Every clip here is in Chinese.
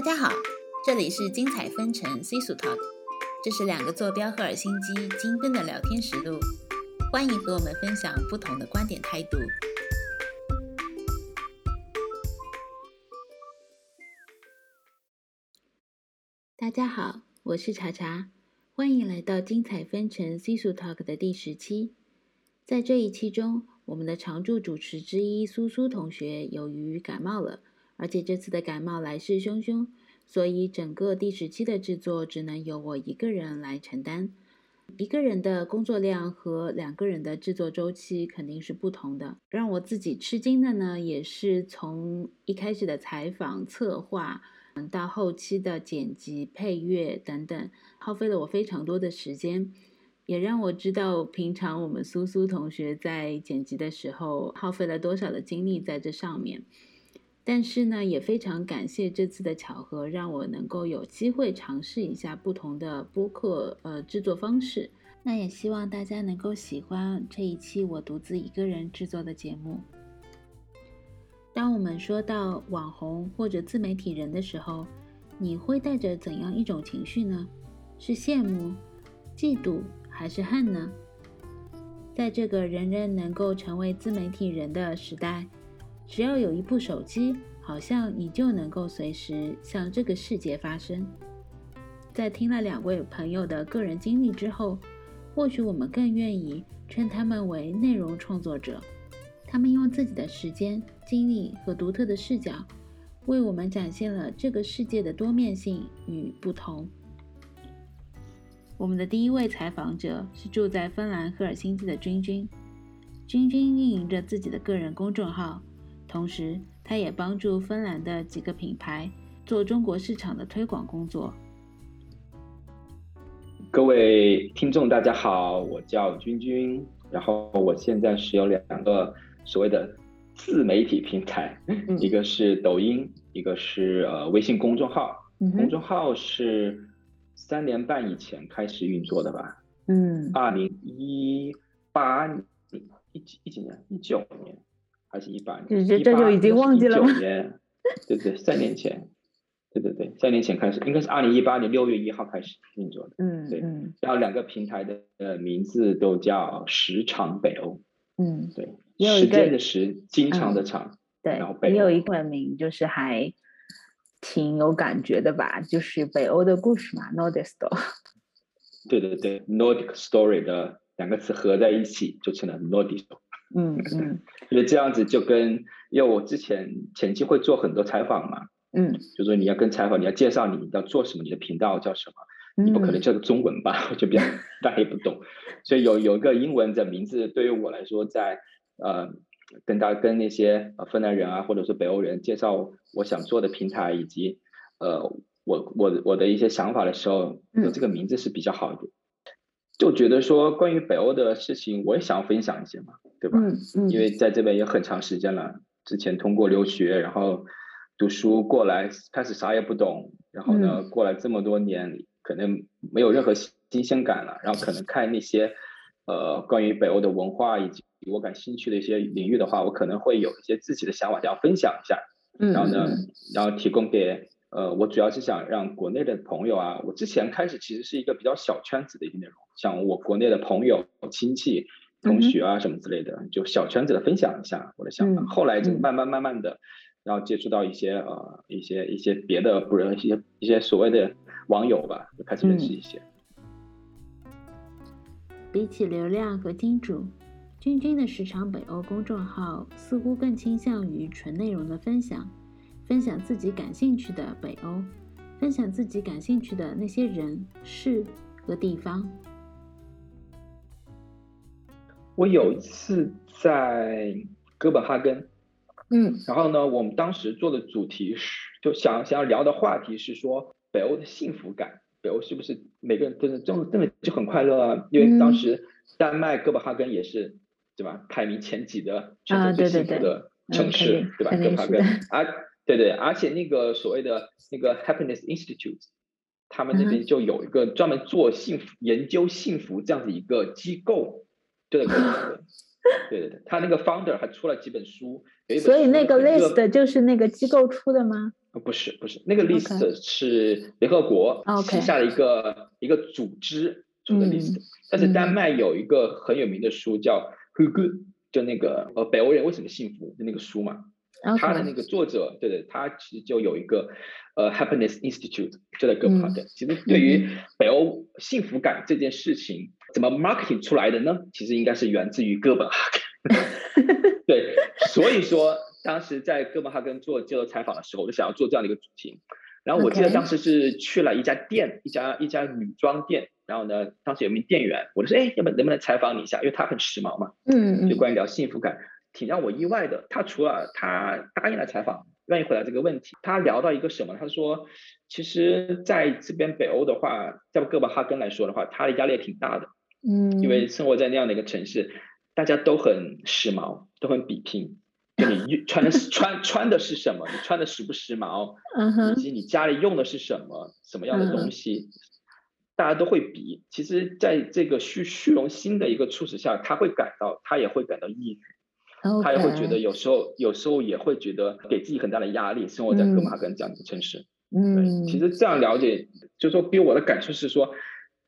大家好，这里是精彩纷呈 C 数 Talk，这是两个坐标赫尔辛基精分的聊天实录，欢迎和我们分享不同的观点态度。大家好，我是茶茶，欢迎来到精彩纷呈 C 数 Talk 的第十期。在这一期中，我们的常驻主持之一苏苏同学由于感冒了。而且这次的感冒来势汹汹，所以整个第十期的制作只能由我一个人来承担。一个人的工作量和两个人的制作周期肯定是不同的。让我自己吃惊的呢，也是从一开始的采访、策划，到后期的剪辑、配乐等等，耗费了我非常多的时间，也让我知道平常我们苏苏同学在剪辑的时候耗费了多少的精力在这上面。但是呢，也非常感谢这次的巧合，让我能够有机会尝试一下不同的播客呃制作方式。那也希望大家能够喜欢这一期我独自一个人制作的节目。当我们说到网红或者自媒体人的时候，你会带着怎样一种情绪呢？是羡慕、嫉妒还是恨呢？在这个人人能够成为自媒体人的时代。只要有一部手机，好像你就能够随时向这个世界发声。在听了两位朋友的个人经历之后，或许我们更愿意称他们为内容创作者。他们用自己的时间、精力和独特的视角，为我们展现了这个世界的多面性与不同。我们的第一位采访者是住在芬兰赫尔辛基的君君。君君运营着自己的个人公众号。同时，他也帮助芬兰的几个品牌做中国市场的推广工作。各位听众，大家好，我叫君君，然后我现在是有两个所谓的自媒体平台，一个是抖音，一个是呃微信公众号。公众号是三年半以前开始运作的吧？嗯，二零一八年，一几一几年？一九年。还是一八年，这这就已经忘记了吗？年，对对，三年前，对对对，三年前开始，应该是二零一八年六月一号开始运作的。嗯，对。然后两个平台的呃名字都叫时长北欧。嗯，对。时间的时，经常的长。对。然后北。也有一个名，就是还挺有感觉的吧，就是北欧的故事嘛，Nordic Story。对对对，Nordic Story 的两个词合在一起就成了 Nordic。嗯嗯，因为这样子就跟，因为我之前前期会做很多采访嘛，嗯，就说你要跟采访，你要介绍你要做什么，你的频道叫什么，你不可能叫个中文吧，就比较大家也不懂，所以有有一个英文的名字，对于我来说，在呃跟大跟那些呃芬兰人啊，或者是北欧人介绍我想做的平台以及呃我我我的一些想法的时候，有这个名字是比较好一点。就觉得说关于北欧的事情，我也想分享一些嘛，对吧？嗯嗯。因为在这边也很长时间了，之前通过留学，然后读书过来，开始啥也不懂，然后呢，过来这么多年，可能没有任何新鲜感了。然后可能看那些呃关于北欧的文化以及我感兴趣的一些领域的话，我可能会有一些自己的想法想要分享一下。嗯。然后呢，然后提供给。呃，我主要是想让国内的朋友啊，我之前开始其实是一个比较小圈子的一个内容，像我国内的朋友、亲戚、同学啊什么之类的，就小圈子的分享一下我的想法。后来就慢慢慢慢的，然后接触到一些呃一些一些别的不认一些一些所谓的网友吧，就开始认识一些。比起流量和金主，君君的时长北欧公众号似乎更倾向于纯内容的分享。分享自己感兴趣的北欧，分享自己感兴趣的那些人事和地方。我有一次在哥本哈根，嗯，然后呢，我们当时做的主题是，就想想要聊的话题是说北欧的幸福感，北欧是不是每个人真的真真的就很快乐啊？因为当时丹麦哥本哈根也是，对吧？排名前几的全球最幸福的城市，对吧？哥本哈根 啊。对对，而且那个所谓的那个 Happiness Institute，他们那边就有一个专门做幸福研究幸福这样的一个机构，对对对，对对对，他那个 founder 还出了几本书，所以那个 list 就是那个机构出的吗？不是不是，那个 list 是联合国旗下的一个一个组织出的 list，但是丹麦有一个很有名的书叫 Who Good，就那个呃北欧人为什么幸福的那个书嘛。他的那个作者，对对，他其实就有一个呃 Happiness Institute，就在哥本哈根。其实对于北欧幸福感这件事情，怎么 marketing 出来的呢？其实应该是源自于哥本哈根。对，所以说当时在哥本哈根做接受采访的时候，我就想要做这样的一个主题。然后我记得当时是去了一家店，一家一家女装店。然后呢，当时有名店员，我就说，哎，要不能不能采访你一下？因为他很时髦嘛。嗯嗯。就关于聊幸福感。挺让我意外的，他除了他答应了采访，愿意回答这个问题，他聊到一个什么？他说，其实在这边北欧的话，在哥本哈根来说的话，他的压力也挺大的，嗯，因为生活在那样的一个城市，大家都很时髦，都很比拼，就你穿的穿穿的是什么，你穿的时不时髦，嗯，以及你家里用的是什么什么样的东西，大家都会比。其实，在这个虚虚荣心的一个促使下，他会感到，他也会感到抑郁。他也会觉得有时候，有时候也会觉得给自己很大的压力。生活在哥本哈根这样的城市，嗯，其实这样了解，就说，比我的感受是说，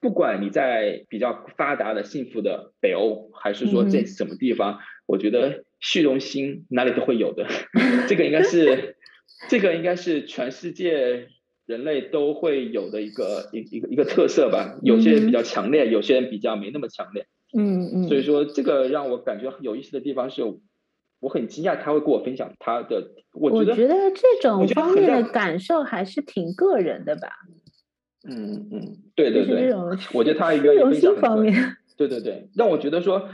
不管你在比较发达的、幸福的北欧，还是说在什么地方，我觉得虚荣心哪里都会有的。这个应该是，这个应该是全世界人类都会有的一个一一个一个特色吧。有些人比较强烈，有些人比较没那么强烈。嗯嗯，所以说这个让我感觉很有意思的地方是，我很惊讶他会跟我分享他的，我觉得这种方面的感受还是挺个人的吧。嗯嗯，对对对，我觉得他一个分享方面，对对对，让我觉得说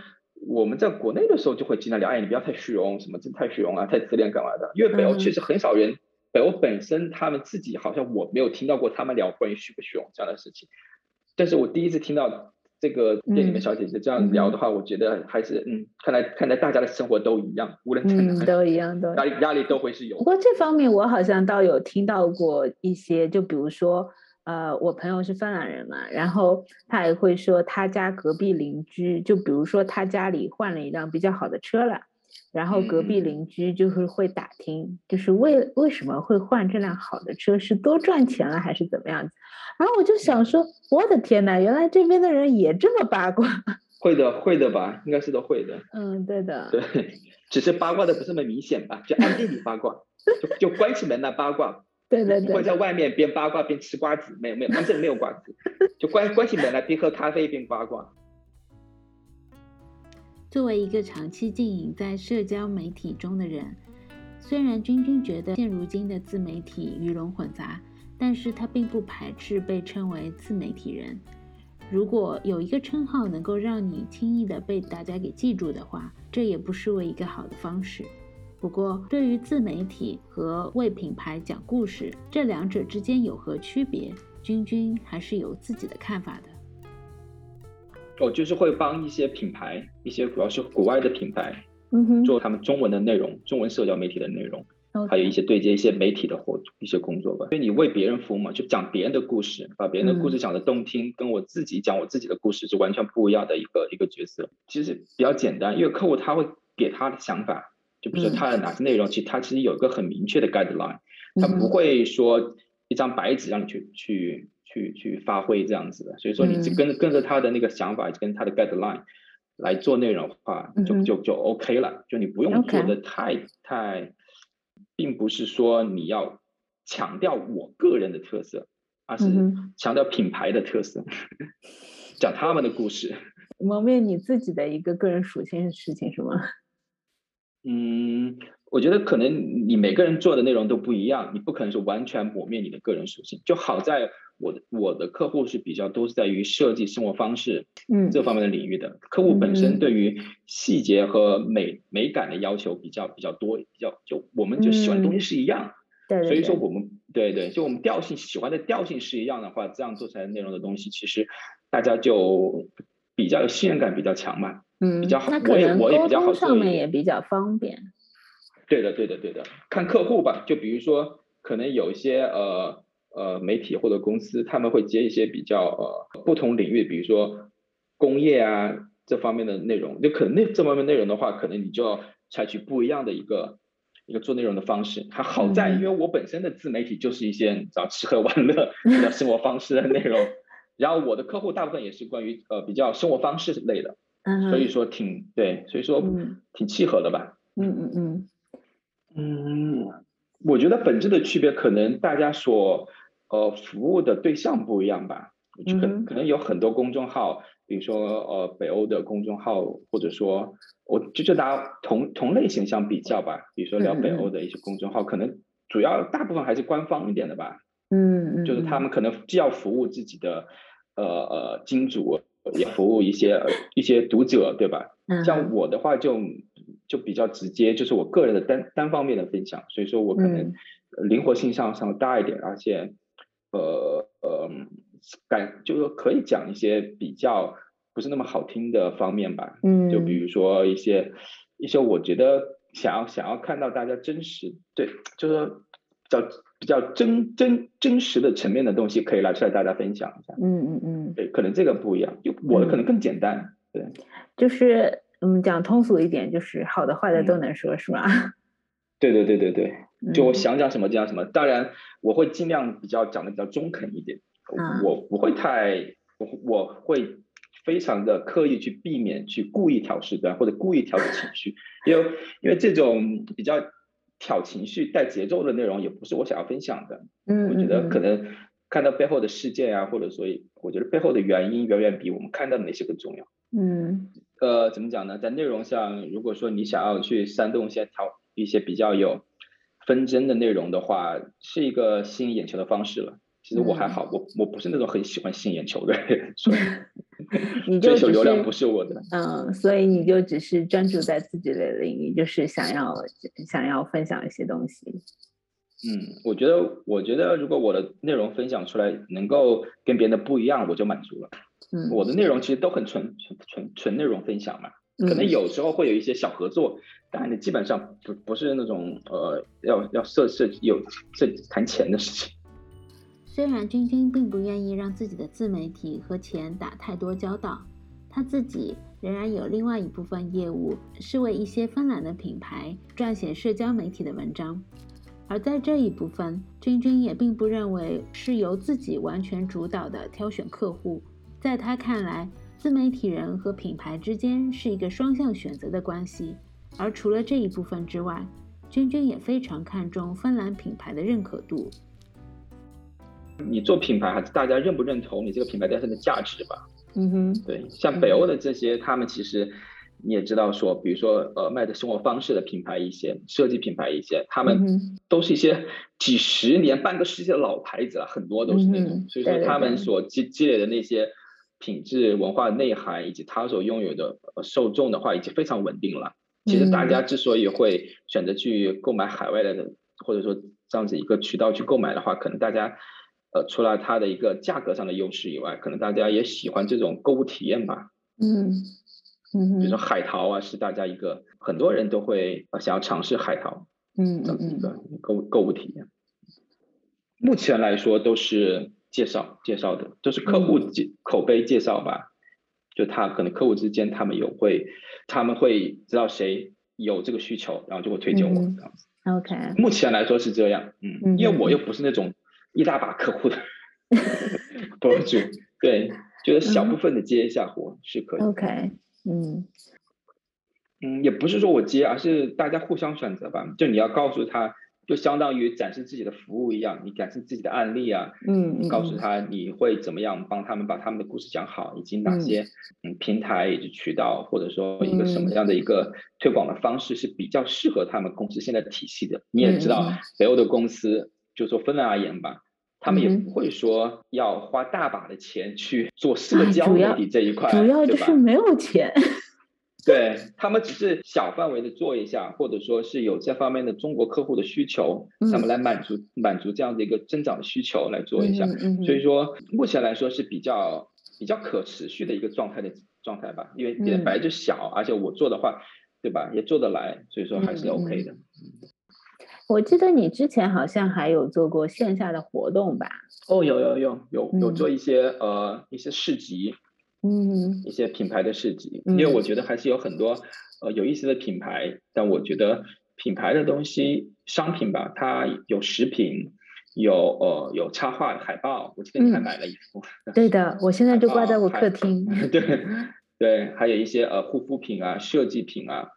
我们在国内的时候就会经常聊，哎，你不要太虚荣，什么真太虚荣啊，太自恋干嘛的？因为北欧确实很少人，北欧本身他们自己好像我没有听到过他们聊关于虚不虚荣这样的事情，但是我第一次听到。这个店里面小姐姐这样聊的话，我觉得还是嗯，看来看来大家的生活都一样，无论嗯都一样，都压力压力都会是有。不过这方面我好像倒有听到过一些，就比如说呃，我朋友是芬兰人嘛，然后他也会说他家隔壁邻居，就比如说他家里换了一辆比较好的车了。然后隔壁邻居就是会打听，就是为为什么会换这辆好的车，是多赚钱了还是怎么样子？然后我就想说，我的天呐，原来这边的人也这么八卦。会的，会的吧？应该是都会的。嗯，对的。对，只是八卦的不是那么明显吧？就暗地里八卦，就就关起门来八卦。对对对。不会在外面边八卦边吃瓜子，没有没有，他们这里没有瓜子，就关关起门来边喝咖啡边八卦。作为一个长期经营在社交媒体中的人，虽然君君觉得现如今的自媒体鱼龙混杂，但是他并不排斥被称为自媒体人。如果有一个称号能够让你轻易的被大家给记住的话，这也不失为一个好的方式。不过，对于自媒体和为品牌讲故事这两者之间有何区别，君君还是有自己的看法的。我就是会帮一些品牌，一些主要是国外的品牌，嗯哼，做他们中文的内容，中文社交媒体的内容，还有一些对接一些媒体的活一些工作吧。因为你为别人服务嘛，就讲别人的故事，把别人的故事讲的动听，跟我自己讲我自己的故事是完全不一样的一个一个角色。其实比较简单，因为客户他会给他的想法，就比如说它的哪些内容，其实它其实有一个很明确的 guideline，它不会说一张白纸让你去去。去去发挥这样子的，所以说你就跟跟着他的那个想法，跟他的 guideline 来做内容的话，就就就 OK 了，就你不用做的太太，并不是说你要强调我个人的特色，而是强调品牌的特色，讲他们的故事，磨灭你自己的一个个人属性的事情是吗？嗯。我觉得可能你每个人做的内容都不一样，你不可能是完全抹灭你的个人属性。就好在我的我的客户是比较都是在于设计生活方式，嗯，这方面的领域的客户本身对于细节和美美感的要求比较比较多，比较就我们就喜欢东西是一样，对，所以说我们对对，就我们调性喜欢的调性是一样的话，这样做出来内容的东西，其实大家就比较有信任感比较强嘛，嗯，比较好，我也我也比较好上面也比较方便。对的，对的，对的，看客户吧。就比如说，可能有一些呃呃媒体或者公司，他们会接一些比较呃不同领域，比如说工业啊、这方面的内容，就可能那这方面内容的话，可能你就要采取不一样的一个一个做内容的方式。还好在，因为我本身的自媒体就是一些找吃喝玩乐、比较生活方式的内容，然后我的客户大部分也是关于呃比较生活方式类的，所以说挺对，所以说挺契合的吧。嗯嗯嗯嗯，我觉得本质的区别可能大家所呃服务的对象不一样吧，可可能有很多公众号。比如说，呃，北欧的公众号，或者说，我就就拿同同类型相比较吧。比如说聊北欧的一些公众号，可能主要大部分还是官方一点的吧。嗯嗯。就是他们可能既要服务自己的，呃呃，金主，也服务一些一些读者，对吧？嗯。像我的话，就就比较直接，就是我个人的单单方面的分享，所以说我可能灵活性上上大一点，而且，呃呃。感就是说可以讲一些比较不是那么好听的方面吧，嗯，就比如说一些一些我觉得想要想要看到大家真实对，就是说比较比较真真真实的层面的东西，可以拿出来大家分享一下，嗯嗯嗯，对，可能这个不一样，就我的可能更简单，对，就是嗯讲通俗一点，就是好的坏的都能说，是吧？对对对对对，就我想讲什么讲什么，当然我会尽量比较讲的比较中肯一点。我不会太，我我会非常的刻意去避免去故意挑事端或者故意挑起情绪，因为因为这种比较挑情绪带节奏的内容也不是我想要分享的。嗯，我觉得可能看到背后的事件啊，或者说我觉得背后的原因远远比我们看到的那些更重要。嗯，呃，怎么讲呢？在内容上，如果说你想要去煽动一些挑一些比较有纷争的内容的话，是一个吸引眼球的方式了。其实我还好，我我不是那种很喜欢吸引眼球的人，所以 追求流量不是我的。嗯，所以你就只是专注在自己的领域，就是想要想要分享一些东西。嗯，我觉得我觉得如果我的内容分享出来能够跟别人的不一样，我就满足了。嗯，我的内容其实都很纯纯纯纯内容分享嘛，可能有时候会有一些小合作，但你基本上不不是那种呃要要涉涉有涉谈钱的事情。虽然君君并不愿意让自己的自媒体和钱打太多交道，他自己仍然有另外一部分业务是为一些芬兰的品牌撰写社交媒体的文章，而在这一部分，君君也并不认为是由自己完全主导的挑选客户。在他看来，自媒体人和品牌之间是一个双向选择的关系。而除了这一部分之外，君君也非常看重芬兰品牌的认可度。你做品牌还是大家认不认同你这个品牌诞生的价值吧？嗯哼，对，像北欧的这些，他们其实你也知道说，比如说呃卖的生活方式的品牌一些，设计品牌一些，他们都是一些几十年、半个世纪的老牌子了，很多都是那种，所以说他们所积积累的那些品质、文化内涵以及他所拥有的受众的话，已经非常稳定了。其实大家之所以会选择去购买海外的，或者说这样子一个渠道去购买的话，可能大家。呃，除了它的一个价格上的优势以外，可能大家也喜欢这种购物体验吧。嗯嗯，比如说海淘啊，是大家一个很多人都会想要尝试海淘，嗯，这样子一个购购物体验。目前来说都是介绍介绍的，就是客户介口碑介绍吧。就他可能客户之间他们有会，他们会知道谁有这个需求，然后就会推荐我这样子。OK，目前来说是这样，嗯，因为我又不是那种。一大把客户的博主，对，就是小部分的接一下活是可以。OK，嗯嗯，也不是说我接，而是大家互相选择吧。就你要告诉他，就相当于展示自己的服务一样，你展示自己的案例啊，嗯，告诉他你会怎么样帮他们把他们的故事讲好，以及哪些嗯平台以及渠道，或者说一个什么样的一个推广的方式是比较适合他们公司现在的体系的。你也知道，北欧的公司，就说芬兰而言吧。他们也不会说要花大把的钱去做社交媒体这一块，主要就是没有钱。对他们只是小范围的做一下，或者说是有这方面的中国客户的需求，他们来满足满足这样的一个增长的需求来做一下。所以说目前来说是比较比较可持续的一个状态的状态吧，因为本来就小，而且我做的话，对吧，也做得来，所以说还是 OK 的。我记得你之前好像还有做过线下的活动吧？哦，有有有有有做一些呃一些市集，嗯，一些品牌的市集，因为我觉得还是有很多呃有意思的品牌，但我觉得品牌的东西，商品吧，它有食品，有呃有插画海报，我记得你还买了一幅，对的，我现在就挂在我客厅，对对，还有一些呃护肤品啊、设计品啊，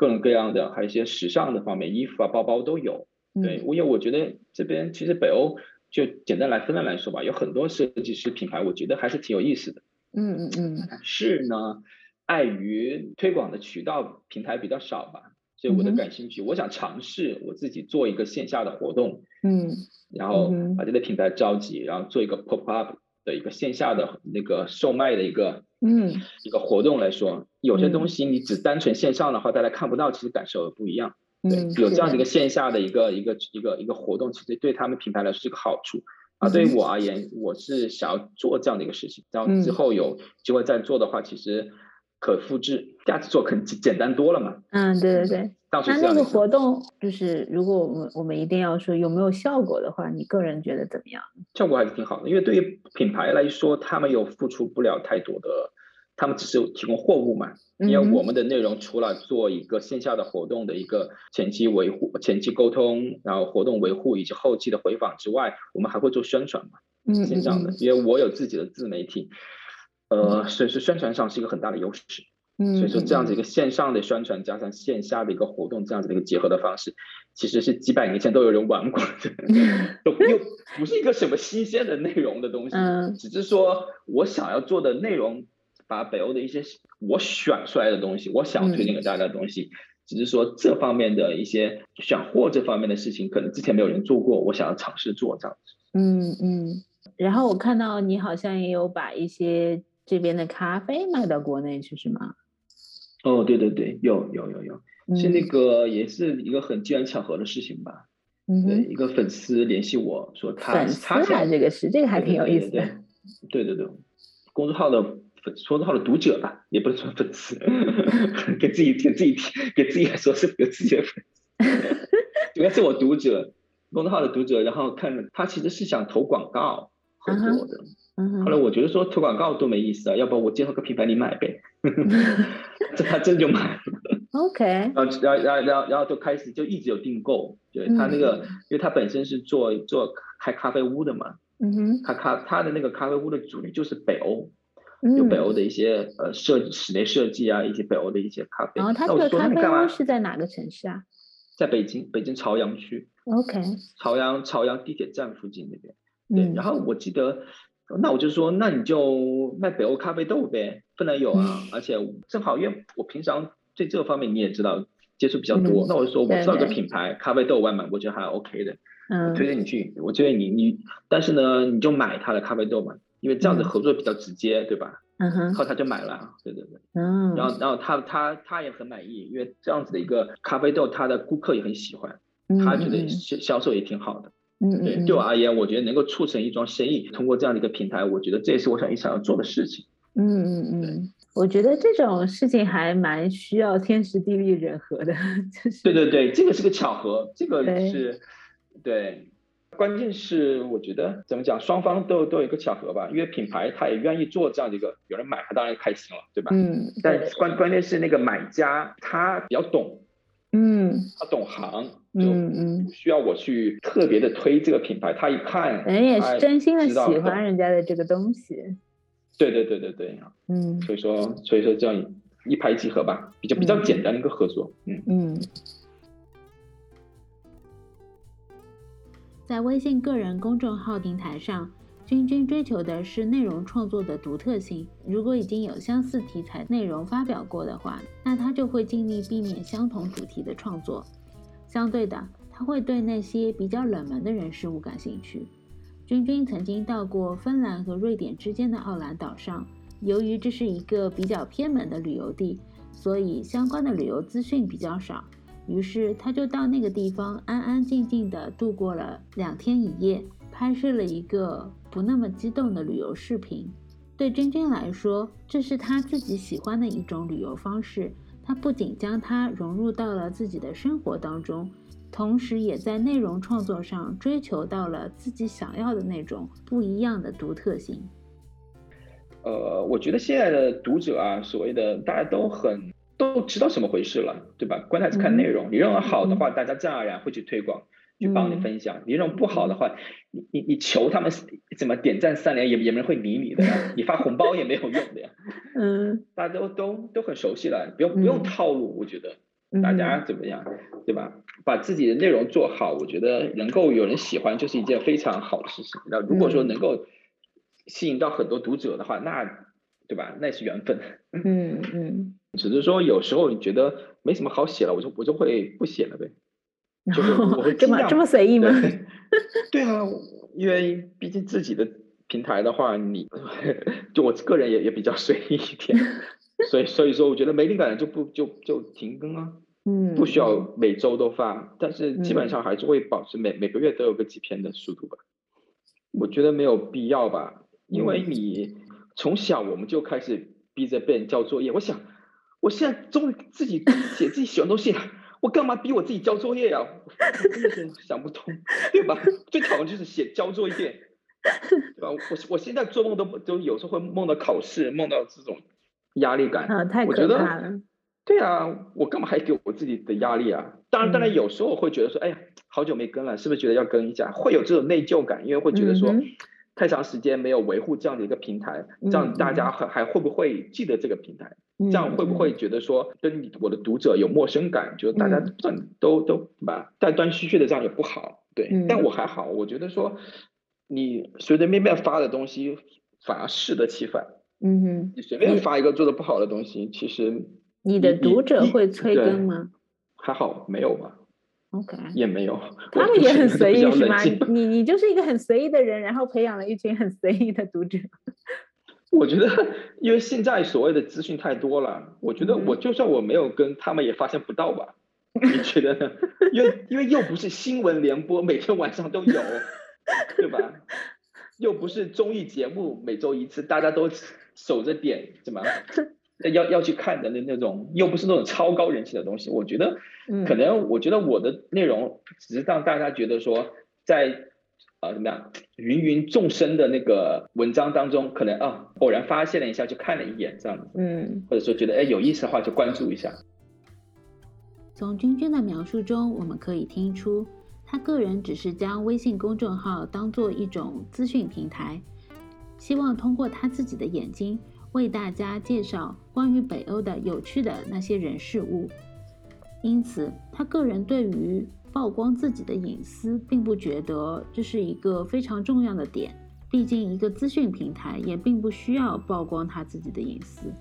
各种各样的，还有一些时尚的方面，衣服啊、包包都有。对，因为我觉得这边其实北欧就简单来分类来说吧，有很多设计师品牌，我觉得还是挺有意思的。嗯嗯嗯，是呢，碍于推广的渠道平台比较少吧，所以我的感兴趣，我想尝试我自己做一个线下的活动，嗯，然后把这个品牌召集，然后做一个 pop up 的一个线下的那个售卖的一个，嗯，一个活动来说，有些东西你只单纯线上的话，大家看不到，其实感受不一样，对，有这样的一个线下的一个一个一个一个活动，其实对他们品牌来说是个好处。啊，对于我而言，我是想要做这样的一个事情，然后之后有机会再做的话，其实可复制，下次做肯简单多了嘛。嗯，对对对。那那个活动就是，如果我们我们一定要说有没有效果的话，你个人觉得怎么样？效果还是挺好的，因为对于品牌来说，他们又付出不了太多的。他们只是提供货物嘛，因为我们的内容除了做一个线下的活动的一个前期维护、前期沟通，然后活动维护以及后期的回访之外，我们还会做宣传嘛，是这样的，因为我有自己的自媒体，呃，所以说宣传上是一个很大的优势。所以说这样子一个线上的宣传加上线下的一个活动，这样子的一个结合的方式，其实是几百年前都有人玩过的，都又不是一个什么新鲜的内容的东西，只是说我想要做的内容。把北欧的一些我选出来的东西，我想推荐给大家的东西，只是说这方面的一些选货这方面的事情，可能之前没有人做过，我想要尝试做这样子。嗯嗯。然后我看到你好像也有把一些这边的咖啡卖到国内去，是吗？哦，对对对，有有有有，是那个也是一个很机缘巧合的事情吧？嗯对，一个粉丝联系我说他粉丝啊，这个是这个还挺有意思的。对对对，公众号的。粉说的号的读者吧，也不能说粉丝，给自己给自己给自己来说是有自己的粉丝，应该是我读者，公众号的读者。然后看他其实是想投广告合作的，后来我觉得说投广告多没意思啊，要不我介绍个品牌你买呗，这他真就买了。OK，然后然后然后然后然后就开始就一直有订购，对他那个，因为他本身是做做开咖啡屋的嘛，嗯哼，他咖他的那个咖啡屋的主力就是北欧。有北欧的一些呃设室内设计啊，一些北欧的一些咖啡。然后他这个咖啡屋是在哪个城市啊？在北京，北京朝阳区。OK。朝阳朝阳地铁站附近那边。对。然后我记得，那我就说，那你就卖北欧咖啡豆呗，不能有啊。而且正好，因为我平常对这个方面你也知道，接触比较多。那我就说，我知道一个品牌咖啡豆外卖，我觉得还 OK 的。嗯。推荐你去，我推荐你你，但是呢，你就买他的咖啡豆嘛。因为这样子合作比较直接，对吧？嗯哼，后他就买了，对对对。嗯，然后然后他他他也很满意，因为这样子的一个咖啡豆，他的顾客也很喜欢，他觉得销销售也挺好的。嗯嗯，对，对我而言，我觉得能够促成一桩生意，通过这样的一个平台，我觉得这也是我想一想要做的事情。嗯嗯嗯，我觉得这种事情还蛮需要天时地利人和的，就是。对对对，这个是个巧合，这个是，对。关键是我觉得怎么讲，双方都都有一个巧合吧，因为品牌他也愿意做这样的一个，有人买他当然开心了，对吧？嗯。但关关键是那个买家他比较懂，嗯，他懂行，嗯嗯，不需要我去特别的推这个品牌，他一看，人也是真心的喜欢人家的这个东西。对对对对对，嗯，所以说所以说这样一拍即合吧，比较比较简单的一个合作，嗯。嗯。在微信个人公众号平台上，君君追求的是内容创作的独特性。如果已经有相似题材内容发表过的话，那他就会尽力避免相同主题的创作。相对的，他会对那些比较冷门的人事物感兴趣。君君曾经到过芬兰和瑞典之间的奥兰岛上，由于这是一个比较偏门的旅游地，所以相关的旅游资讯比较少。于是他就到那个地方安安静静的度过了两天一夜，拍摄了一个不那么激动的旅游视频。对珍珍来说，这是她自己喜欢的一种旅游方式。她不仅将它融入到了自己的生活当中，同时也在内容创作上追求到了自己想要的那种不一样的独特性。呃，我觉得现在的读者啊，所谓的大家都很都知道怎么回事了，对吧？关键是看内容，你认为好的话，大家自然而然会去推广，去帮你分享；你这种不好的话，你你你求他们怎么点赞三连，也也没人会理你的呀，你发红包也没有用的呀。嗯，大家都都都很熟悉了，不用不用套路，我觉得大家怎么样，对吧？把自己的内容做好，我觉得能够有人喜欢，就是一件非常好的事情。那如果说能够。吸引到很多读者的话，那对吧？那是缘分。嗯嗯。只是说有时候你觉得没什么好写了，我就我就会不写了呗。就是我会这么这么随意吗？对啊，因为毕竟自己的平台的话，你 就我个人也也比较随意一点，所以所以说我觉得没灵感就不就就停更啊。嗯。不需要每周都发，但是基本上还是会保持每每个月都有个几篇的速度吧。我觉得没有必要吧。因为你从小我们就开始逼着别人交作业，我想，我现在终于自己写自己喜欢东西了，我干嘛逼我自己交作业呀？我真的是想不通，对吧？最讨厌就是写交作业，对吧？我我现在做梦都都有时候会梦到考试，梦到这种压力感啊，太可怕了。对啊，我干嘛还给我自己的压力啊？当然，当然有时候会觉得说，哎呀，好久没跟了，是不是觉得要跟一下？会有这种内疚感，因为会觉得说。太长时间没有维护这样的一个平台，这样大家还还会不会记得这个平台？这样会不会觉得说跟你我的读者有陌生感？就大家都都对吧？断断续续的这样也不好。对，但我还好，我觉得说你随随便便发的东西反而适得其反。嗯哼，你随便发一个做的不好的东西，其实你的读者会催更吗？还好，没有吧。OK，也没有，他们也很随意是吗？你你就是一个很随意的人，然后培养了一群很随意的读者。我觉得，因为现在所谓的资讯太多了，我觉得我就算我没有跟他们也发现不到吧？你觉得呢？因为 因为又不是新闻联播，每天晚上都有，对吧？又不是综艺节目，每周一次，大家都守着点，怎么？要要去看的那那种，又不是那种超高人气的东西，我觉得，可能我觉得我的内容只是让大家觉得说，在啊怎么样芸芸众生的那个文章当中，可能啊偶然发现了一下就看了一眼这样子，嗯，或者说觉得哎有意思的话就关注一下。从君君的描述中，我们可以听出，他个人只是将微信公众号当做一种资讯平台，希望通过他自己的眼睛。为大家介绍关于北欧的有趣的那些人事物，因此他个人对于曝光自己的隐私，并不觉得这是一个非常重要的点。毕竟一个资讯平台也并不需要曝光他自己的隐私。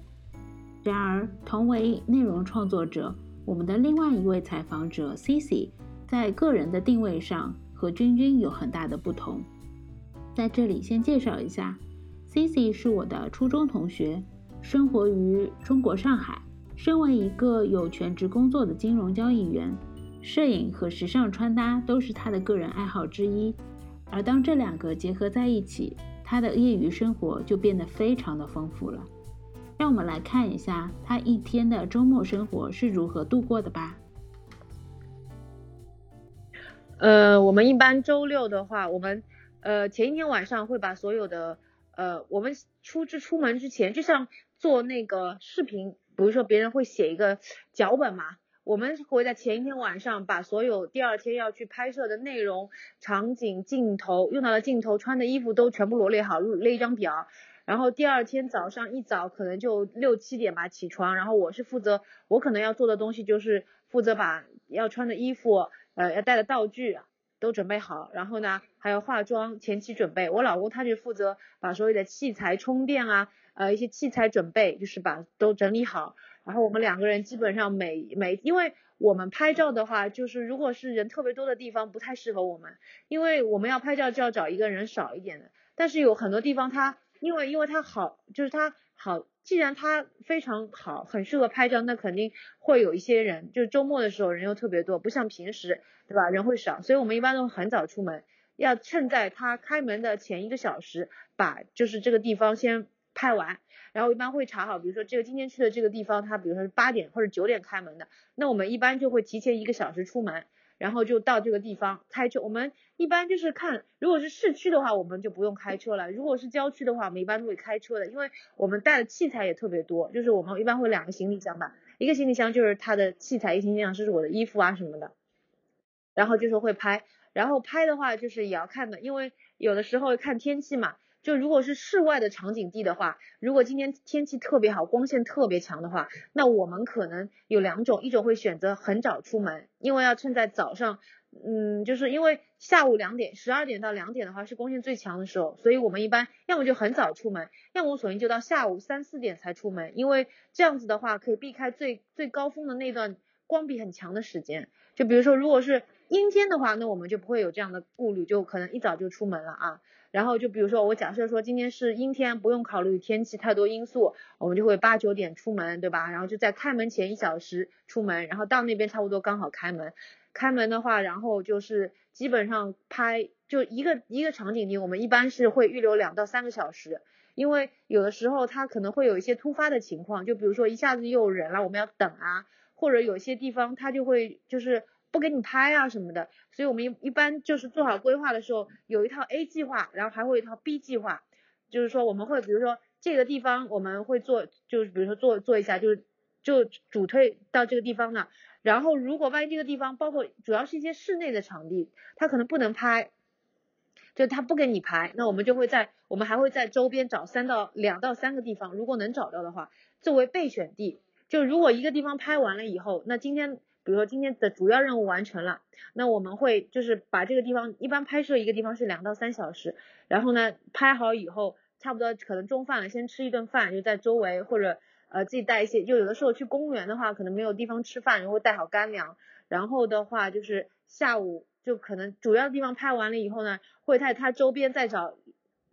然而，同为内容创作者，我们的另外一位采访者 Cici，在个人的定位上和君君有很大的不同。在这里先介绍一下。Cici 是我的初中同学，生活于中国上海。身为一个有全职工作的金融交易员，摄影和时尚穿搭都是他的个人爱好之一。而当这两个结合在一起，他的业余生活就变得非常的丰富了。让我们来看一下他一天的周末生活是如何度过的吧。呃，我们一般周六的话，我们呃前一天晚上会把所有的。呃，我们出之出门之前，就像做那个视频，比如说别人会写一个脚本嘛，我们会在前一天晚上把所有第二天要去拍摄的内容、场景、镜头用到的镜头、穿的衣服都全部罗列好，列一张表。然后第二天早上一早可能就六七点吧起床，然后我是负责，我可能要做的东西就是负责把要穿的衣服，呃，要带的道具。都准备好，然后呢，还要化妆前期准备。我老公他就负责把所有的器材充电啊，呃，一些器材准备，就是把都整理好。然后我们两个人基本上每每，因为我们拍照的话，就是如果是人特别多的地方不太适合我们，因为我们要拍照就要找一个人少一点的。但是有很多地方它，因为因为它好，就是它好。既然它非常好，很适合拍照，那肯定会有一些人，就是周末的时候人又特别多，不像平时，对吧？人会少，所以我们一般都很早出门，要趁在它开门的前一个小时，把就是这个地方先拍完，然后一般会查好，比如说这个今天去的这个地方，它比如说是八点或者九点开门的，那我们一般就会提前一个小时出门，然后就到这个地方开车。我们一般就是看，如果是市区的话，我们就不用开车了；如果是郊区的话，我们一般都会开车的，因为我们带的器材也特别多。就是我们一般会两个行李箱吧，一个行李箱就是它的器材，一个行李箱是我的衣服啊什么的。然后就是会拍，然后拍的话就是也要看的，因为有的时候看天气嘛。就如果是室外的场景地的话，如果今天天气特别好，光线特别强的话，那我们可能有两种，一种会选择很早出门，因为要趁在早上，嗯，就是因为下午两点、十二点到两点的话是光线最强的时候，所以我们一般要么就很早出门，要么索性就到下午三四点才出门，因为这样子的话可以避开最最高峰的那段光比很强的时间。就比如说，如果是阴天的话，那我们就不会有这样的顾虑，就可能一早就出门了啊。然后就比如说，我假设说今天是阴天，不用考虑天气太多因素，我们就会八九点出门，对吧？然后就在开门前一小时出门，然后到那边差不多刚好开门。开门的话，然后就是基本上拍就一个一个场景里，我们一般是会预留两到三个小时，因为有的时候它可能会有一些突发的情况，就比如说一下子又有人了，我们要等啊，或者有些地方它就会就是。不给你拍啊什么的，所以我们一一般就是做好规划的时候，有一套 A 计划，然后还会有一套 B 计划，就是说我们会比如说这个地方我们会做，就是比如说做做一下，就是就主推到这个地方呢，然后如果万一这个地方包括主要是一些室内的场地，它可能不能拍，就他不给你拍，那我们就会在我们还会在周边找三到两到三个地方，如果能找到的话，作为备选地，就如果一个地方拍完了以后，那今天。比如说今天的主要任务完成了，那我们会就是把这个地方一般拍摄一个地方是两到三小时，然后呢拍好以后，差不多可能中饭了，先吃一顿饭，就在周围或者呃自己带一些，就有的时候去公园的话，可能没有地方吃饭，然后带好干粮，然后的话就是下午就可能主要的地方拍完了以后呢，会在它周边再找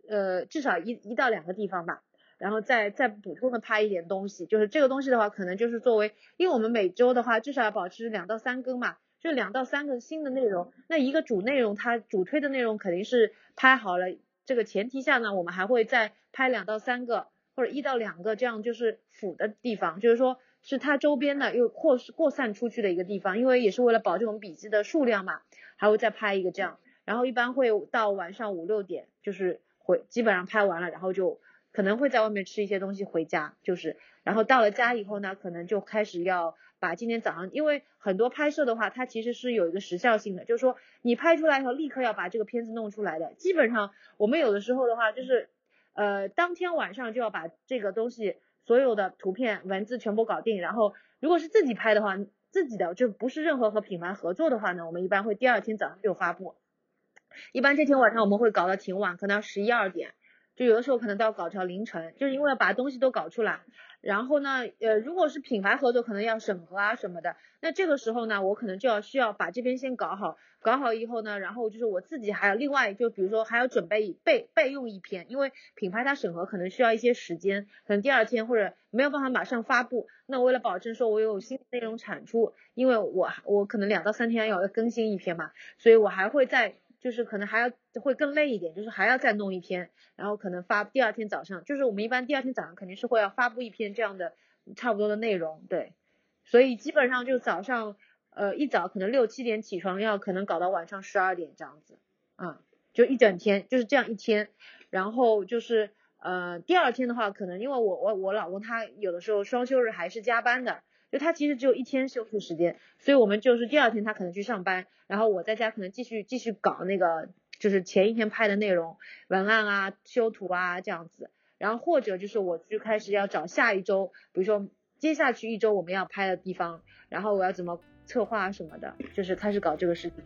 呃至少一一到两个地方吧。然后再再补充的拍一点东西，就是这个东西的话，可能就是作为，因为我们每周的话至少要保持两到三更嘛，就两到三个新的内容。那一个主内容它主推的内容肯定是拍好了，这个前提下呢，我们还会再拍两到三个或者一到两个这样就是辅的地方，就是说是它周边的又扩扩散出去的一个地方，因为也是为了保证我们笔记的数量嘛，还会再拍一个这样，然后一般会到晚上五六点就是回基本上拍完了，然后就。可能会在外面吃一些东西回家，就是，然后到了家以后呢，可能就开始要把今天早上，因为很多拍摄的话，它其实是有一个时效性的，就是说你拍出来以后立刻要把这个片子弄出来的。基本上我们有的时候的话，就是呃当天晚上就要把这个东西所有的图片、文字全部搞定。然后如果是自己拍的话，自己的就不是任何和品牌合作的话呢，我们一般会第二天早上就发布。一般这天晚上我们会搞到挺晚，可能要十一二点。就有的时候可能都要搞到凌晨，就是因为要把东西都搞出来。然后呢，呃，如果是品牌合作，可能要审核啊什么的。那这个时候呢，我可能就要需要把这边先搞好，搞好以后呢，然后就是我自己还要另外，就比如说还要准备备备用一篇，因为品牌它审核可能需要一些时间，可能第二天或者没有办法马上发布。那为了保证说我有新内容产出，因为我我可能两到三天要更新一篇嘛，所以我还会在。就是可能还要会更累一点，就是还要再弄一篇，然后可能发第二天早上，就是我们一般第二天早上肯定是会要发布一篇这样的差不多的内容，对，所以基本上就早上呃一早可能六七点起床，要可能搞到晚上十二点这样子，啊，就一整天就是这样一天，然后就是呃第二天的话，可能因为我我我老公他有的时候双休日还是加班的。就他其实只有一天休息时间，所以我们就是第二天他可能去上班，然后我在家可能继续继续搞那个就是前一天拍的内容文案啊、修图啊这样子，然后或者就是我就开始要找下一周，比如说接下去一周我们要拍的地方，然后我要怎么策划什么的，就是开始搞这个事情。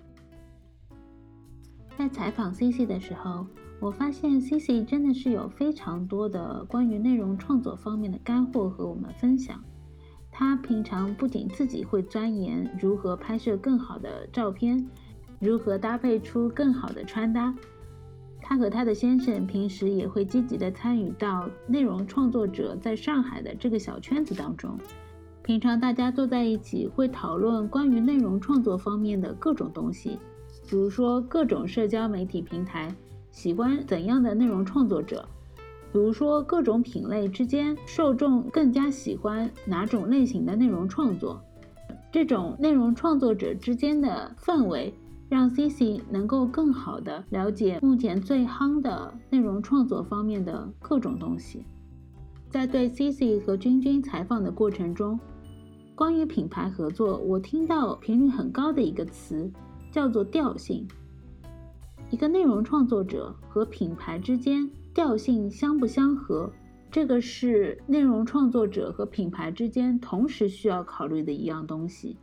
在采访 C C 的时候，我发现 C C 真的是有非常多的关于内容创作方面的干货和我们分享。他平常不仅自己会钻研如何拍摄更好的照片，如何搭配出更好的穿搭，他和他的先生平时也会积极的参与到内容创作者在上海的这个小圈子当中。平常大家坐在一起会讨论关于内容创作方面的各种东西，比如说各种社交媒体平台喜欢怎样的内容创作者。比如说，各种品类之间受众更加喜欢哪种类型的内容创作？这种内容创作者之间的氛围，让 CC 能够更好的了解目前最夯的内容创作方面的各种东西。在对 CC 和君君采访的过程中，关于品牌合作，我听到频率很高的一个词叫做调性。一个内容创作者和品牌之间调性相不相合？这个是内容创作者和品牌之间同时需要考虑的一样东西。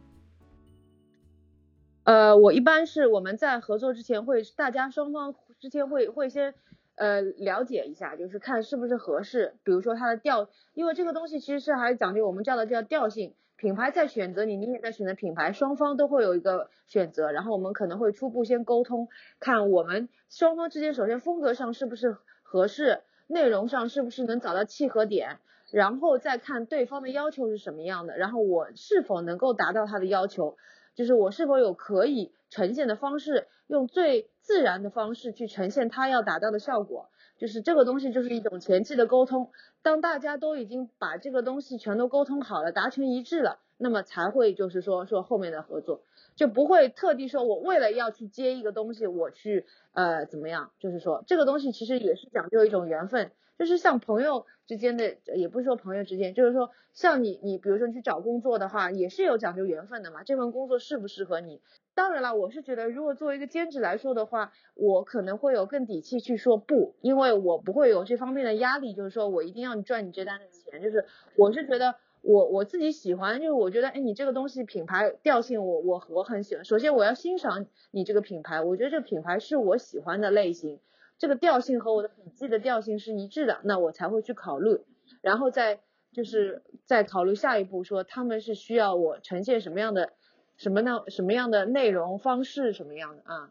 呃，我一般是我们在合作之前会，大家双方之间会会先呃了解一下，就是看是不是合适。比如说它的调，因为这个东西其实是还是讲究我们叫的叫调性。品牌在选择你，你也在选择品牌，双方都会有一个选择。然后我们可能会初步先沟通，看我们双方之间首先风格上是不是合适。内容上是不是能找到契合点，然后再看对方的要求是什么样的，然后我是否能够达到他的要求，就是我是否有可以呈现的方式，用最自然的方式去呈现他要达到的效果，就是这个东西就是一种前期的沟通，当大家都已经把这个东西全都沟通好了，达成一致了，那么才会就是说说后面的合作。就不会特地说，我为了要去接一个东西，我去呃怎么样？就是说这个东西其实也是讲究一种缘分，就是像朋友之间的，也不是说朋友之间，就是说像你你比如说你去找工作的话，也是有讲究缘分的嘛。这份工作适不适合你？当然了，我是觉得如果作为一个兼职来说的话，我可能会有更底气去说不，因为我不会有这方面的压力，就是说我一定要赚你这单的钱，就是我是觉得。我我自己喜欢，就是我觉得，哎，你这个东西品牌调性，我我我很喜欢。首先我要欣赏你这个品牌，我觉得这个品牌是我喜欢的类型，这个调性和我的笔记的调性是一致的，那我才会去考虑，然后再就是再考虑下一步，说他们是需要我呈现什么样的什么呢？什么样的内容方式什么样的啊？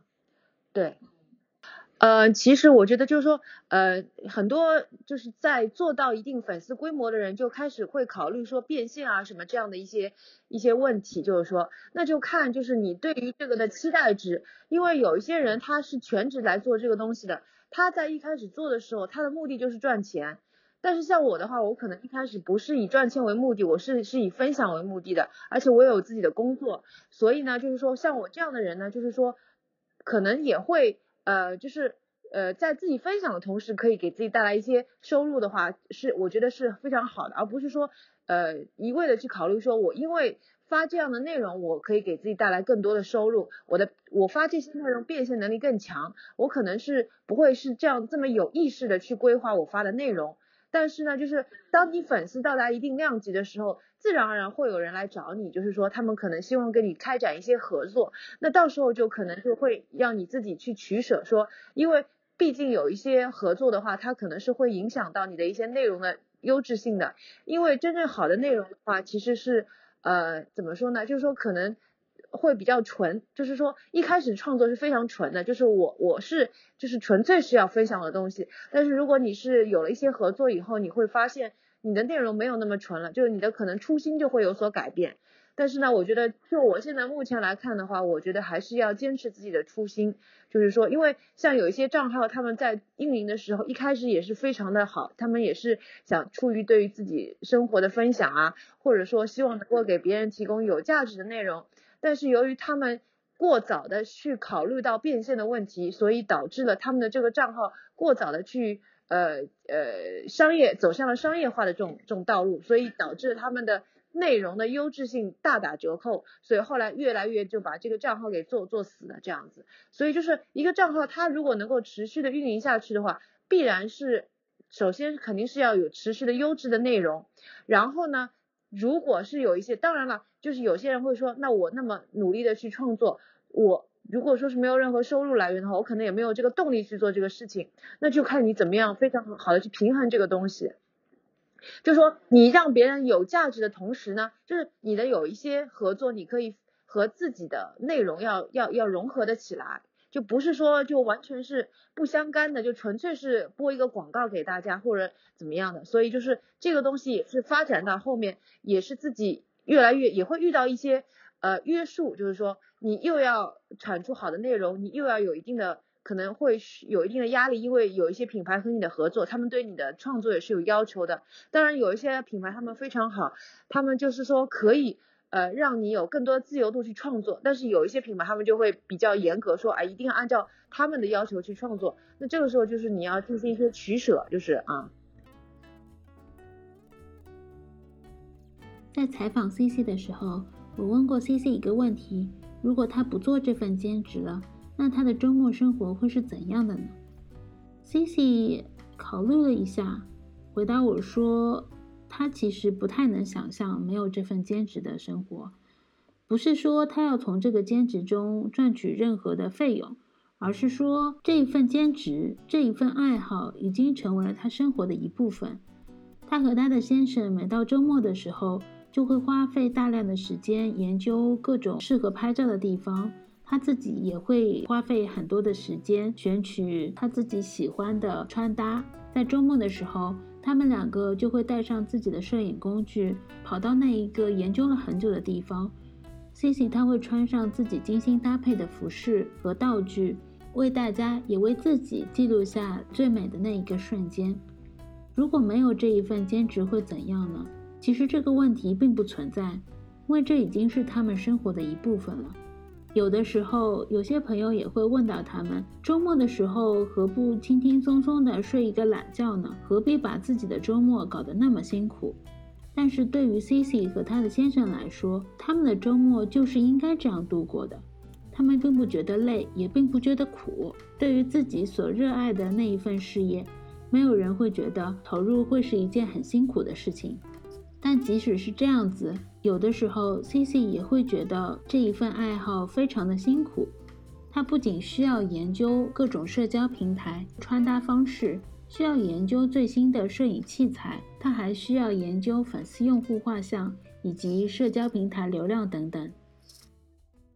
对。呃，其实我觉得就是说，呃，很多就是在做到一定粉丝规模的人，就开始会考虑说变现啊什么这样的一些一些问题，就是说，那就看就是你对于这个的期待值，因为有一些人他是全职来做这个东西的，他在一开始做的时候，他的目的就是赚钱，但是像我的话，我可能一开始不是以赚钱为目的，我是是以分享为目的的，而且我有自己的工作，所以呢，就是说像我这样的人呢，就是说可能也会。呃，就是呃，在自己分享的同时，可以给自己带来一些收入的话，是我觉得是非常好的，而不是说呃一味的去考虑说我因为发这样的内容，我可以给自己带来更多的收入，我的我发这些内容变现能力更强，我可能是不会是这样这么有意识的去规划我发的内容。但是呢，就是当你粉丝到达一定量级的时候。自然而然会有人来找你，就是说他们可能希望跟你开展一些合作，那到时候就可能就会让你自己去取舍，说因为毕竟有一些合作的话，它可能是会影响到你的一些内容的优质性的，因为真正好的内容的话，其实是呃怎么说呢，就是说可能会比较纯，就是说一开始创作是非常纯的，就是我我是就是纯粹是要分享的东西，但是如果你是有了一些合作以后，你会发现。你的内容没有那么纯了，就是你的可能初心就会有所改变。但是呢，我觉得就我现在目前来看的话，我觉得还是要坚持自己的初心。就是说，因为像有一些账号，他们在运营的时候一开始也是非常的好，他们也是想出于对于自己生活的分享啊，或者说希望能够给别人提供有价值的内容。但是由于他们过早的去考虑到变现的问题，所以导致了他们的这个账号过早的去。呃呃，商业走向了商业化的这种这种道路，所以导致他们的内容的优质性大打折扣，所以后来越来越就把这个账号给做做死了这样子。所以就是一个账号，它如果能够持续的运营下去的话，必然是首先肯定是要有持续的优质的内容，然后呢，如果是有一些，当然了，就是有些人会说，那我那么努力的去创作，我。如果说是没有任何收入来源的话，我可能也没有这个动力去做这个事情。那就看你怎么样非常好的去平衡这个东西。就说你让别人有价值的同时呢，就是你的有一些合作，你可以和自己的内容要要要融合的起来，就不是说就完全是不相干的，就纯粹是播一个广告给大家或者怎么样的。所以就是这个东西也是发展到后面，也是自己越来越也会遇到一些。呃，约束就是说，你又要产出好的内容，你又要有一定的可能会有一定的压力，因为有一些品牌和你的合作，他们对你的创作也是有要求的。当然，有一些品牌他们非常好，他们就是说可以呃，让你有更多的自由度去创作。但是有一些品牌他们就会比较严格，说啊，一定要按照他们的要求去创作。那这个时候就是你要进行一些取舍，就是啊。在采访 C C 的时候，我问过 C C 一个问题：如果他不做这份兼职了，那他的周末生活会是怎样的呢？C C 考虑了一下，回答我说：“他其实不太能想象没有这份兼职的生活。不是说他要从这个兼职中赚取任何的费用，而是说这一份兼职，这一份爱好已经成为了他生活的一部分。他和他的先生每到周末的时候。”就会花费大量的时间研究各种适合拍照的地方，他自己也会花费很多的时间选取他自己喜欢的穿搭。在周末的时候，他们两个就会带上自己的摄影工具，跑到那一个研究了很久的地方。Cici 他会穿上自己精心搭配的服饰和道具，为大家也为自己记录下最美的那一个瞬间。如果没有这一份兼职，会怎样呢？其实这个问题并不存在，因为这已经是他们生活的一部分了。有的时候，有些朋友也会问到他们：周末的时候何不轻轻松松的睡一个懒觉呢？何必把自己的周末搞得那么辛苦？但是对于 Cici 和他的先生来说，他们的周末就是应该这样度过的。他们并不觉得累，也并不觉得苦。对于自己所热爱的那一份事业，没有人会觉得投入会是一件很辛苦的事情。但即使是这样子，有的时候 C C 也会觉得这一份爱好非常的辛苦。他不仅需要研究各种社交平台穿搭方式，需要研究最新的摄影器材，他还需要研究粉丝用户画像以及社交平台流量等等。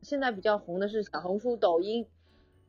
现在比较红的是小红书、抖音。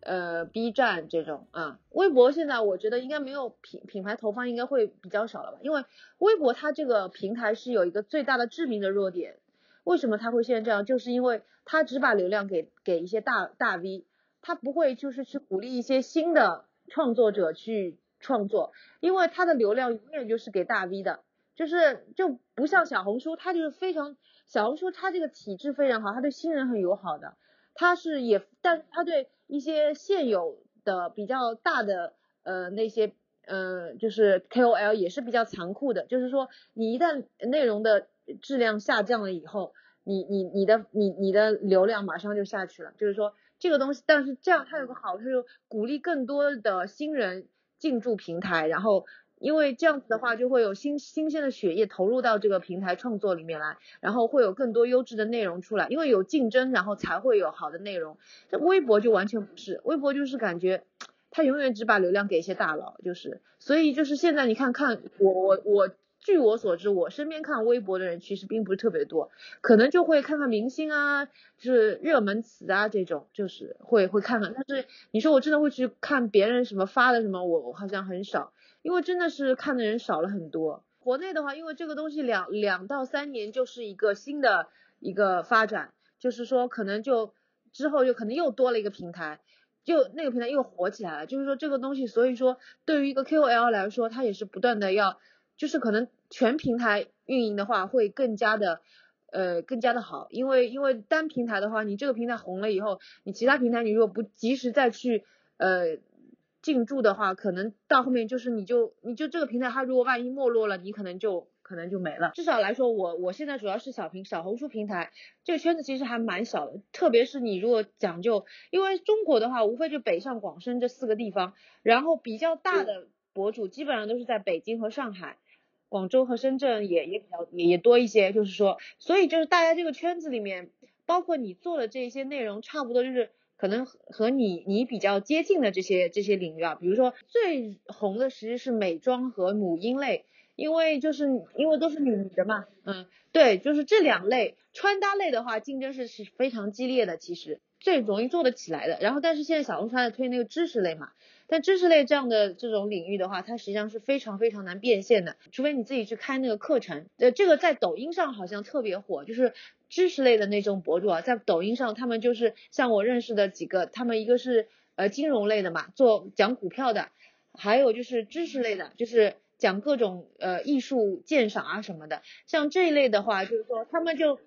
呃，B 站这种啊，微博现在我觉得应该没有品品牌投放应该会比较少了吧，因为微博它这个平台是有一个最大的致命的弱点，为什么它会现在这样？就是因为它只把流量给给一些大大 V，它不会就是去鼓励一些新的创作者去创作，因为它的流量永远就是给大 V 的，就是就不像小红书，它就是非常小红书它这个体制非常好，它对新人很友好的。它是也，但它对一些现有的比较大的呃那些呃就是 KOL 也是比较残酷的，就是说你一旦内容的质量下降了以后，你你你的你你的流量马上就下去了，就是说这个东西，但是这样它有个好处，就鼓励更多的新人进驻平台，然后。因为这样子的话，就会有新新鲜的血液投入到这个平台创作里面来，然后会有更多优质的内容出来。因为有竞争，然后才会有好的内容。这微博就完全不是，微博就是感觉，他永远只把流量给一些大佬，就是，所以就是现在你看看我我我，据我所知，我身边看微博的人其实并不是特别多，可能就会看看明星啊，就是热门词啊这种，就是会会看看。但是你说我真的会去看别人什么发的什么，我我好像很少。因为真的是看的人少了很多。国内的话，因为这个东西两两到三年就是一个新的一个发展，就是说可能就之后就可能又多了一个平台，就那个平台又火起来了。就是说这个东西，所以说对于一个 KOL 来说，它也是不断的要，就是可能全平台运营的话会更加的呃更加的好，因为因为单平台的话，你这个平台红了以后，你其他平台你如果不及时再去呃。进驻的话，可能到后面就是你就你就这个平台，它如果万一没落了，你可能就可能就没了。至少来说，我我现在主要是小平小红书平台，这个圈子其实还蛮小的。特别是你如果讲究，因为中国的话，无非就北上广深这四个地方，然后比较大的博主基本上都是在北京和上海，广州和深圳也也比较也也多一些。就是说，所以就是大家这个圈子里面，包括你做的这些内容，差不多就是。可能和你你比较接近的这些这些领域啊，比如说最红的其实是美妆和母婴类，因为就是因为都是女的嘛，嗯，对，就是这两类穿搭类的话，竞争是是非常激烈的，其实。最容易做得起来的。然后但是现在小红书还在推那个知识类嘛。但知识类这样的这种领域的话，它实际上是非常非常难变现的，除非你自己去开那个课程。呃，这个在抖音上好像特别火，就是知识类的那种博主啊，在抖音上，他们就是像我认识的几个，他们一个是呃金融类的嘛，做讲股票的，还有就是知识类的，就是讲各种呃艺术鉴赏啊什么的。像这一类的话，就是说他们就。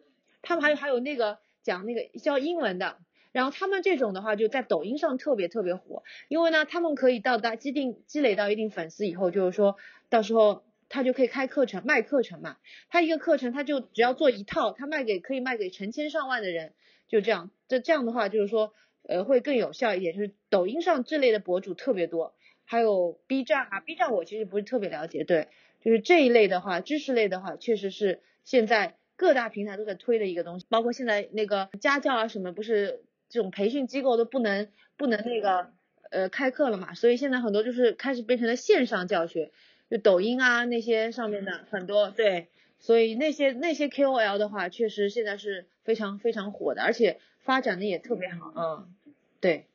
他们还有还有那个讲那个教英文的，然后他们这种的话就在抖音上特别特别火，因为呢他们可以到达积定积累到一定粉丝以后，就是说到时候他就可以开课程卖课程嘛，他一个课程他就只要做一套，他卖给可以卖给成千上万的人，就这样，这这样的话就是说呃会更有效一点，就是抖音上这类的博主特别多。还有 B 站啊，B 站我其实不是特别了解，对，就是这一类的话，知识类的话，确实是现在各大平台都在推的一个东西，包括现在那个家教啊什么，不是这种培训机构都不能不能那个呃开课了嘛，所以现在很多就是开始变成了线上教学，就抖音啊那些上面的很多，对，所以那些那些 KOL 的话，确实现在是非常非常火的，而且发展的也特别好，嗯，对。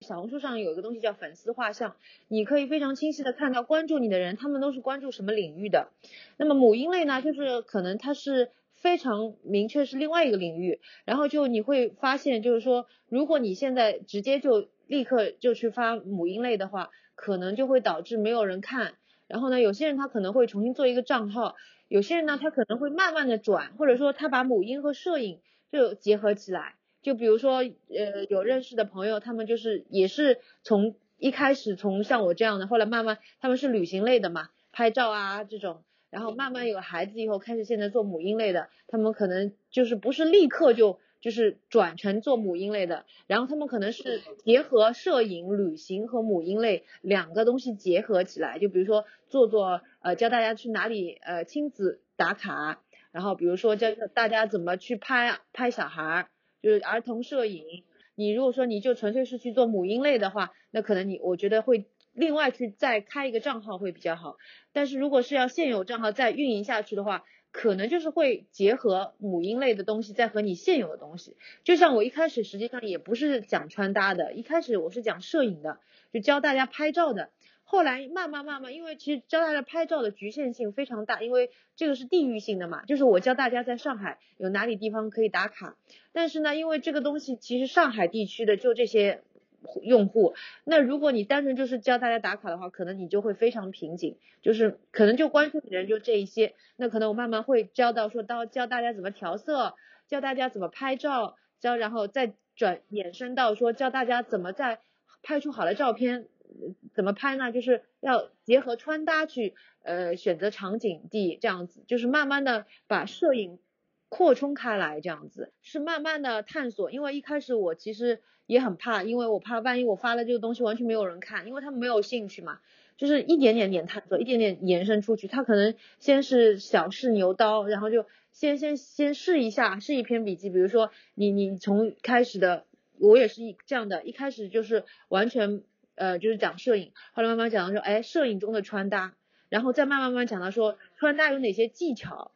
小红书上有一个东西叫粉丝画像，你可以非常清晰的看到关注你的人，他们都是关注什么领域的。那么母婴类呢，就是可能它是非常明确是另外一个领域。然后就你会发现，就是说，如果你现在直接就立刻就去发母婴类的话，可能就会导致没有人看。然后呢，有些人他可能会重新做一个账号，有些人呢他可能会慢慢的转，或者说他把母婴和摄影就结合起来。就比如说，呃，有认识的朋友，他们就是也是从一开始从像我这样的，后来慢慢他们是旅行类的嘛，拍照啊这种，然后慢慢有孩子以后开始现在做母婴类的，他们可能就是不是立刻就就是转成做母婴类的，然后他们可能是结合摄影、旅行和母婴类两个东西结合起来，就比如说做做呃教大家去哪里呃亲子打卡，然后比如说教大家怎么去拍拍小孩。就是儿童摄影，你如果说你就纯粹是去做母婴类的话，那可能你我觉得会另外去再开一个账号会比较好。但是如果是要现有账号再运营下去的话，可能就是会结合母婴类的东西再和你现有的东西。就像我一开始实际上也不是讲穿搭的，一开始我是讲摄影的，就教大家拍照的。后来慢慢慢慢，因为其实教大家拍照的局限性非常大，因为这个是地域性的嘛，就是我教大家在上海有哪里地方可以打卡，但是呢，因为这个东西其实上海地区的就这些用户，那如果你单纯就是教大家打卡的话，可能你就会非常瓶颈，就是可能就关注的人就这一些，那可能我慢慢会教到说到教大家怎么调色，教大家怎么拍照，教然后再转衍生到说教大家怎么在拍出好的照片。怎么拍呢？就是要结合穿搭去，呃，选择场景地这样子，就是慢慢的把摄影扩充开来，这样子是慢慢的探索。因为一开始我其实也很怕，因为我怕万一我发了这个东西完全没有人看，因为他们没有兴趣嘛。就是一点点点探索，一点点延伸出去。他可能先是小试牛刀，然后就先先先试一下，试一篇笔记。比如说你你从开始的，我也是一这样的，一开始就是完全。呃，就是讲摄影，后来慢慢讲到说，哎，摄影中的穿搭，然后再慢慢慢慢讲到说，穿搭有哪些技巧，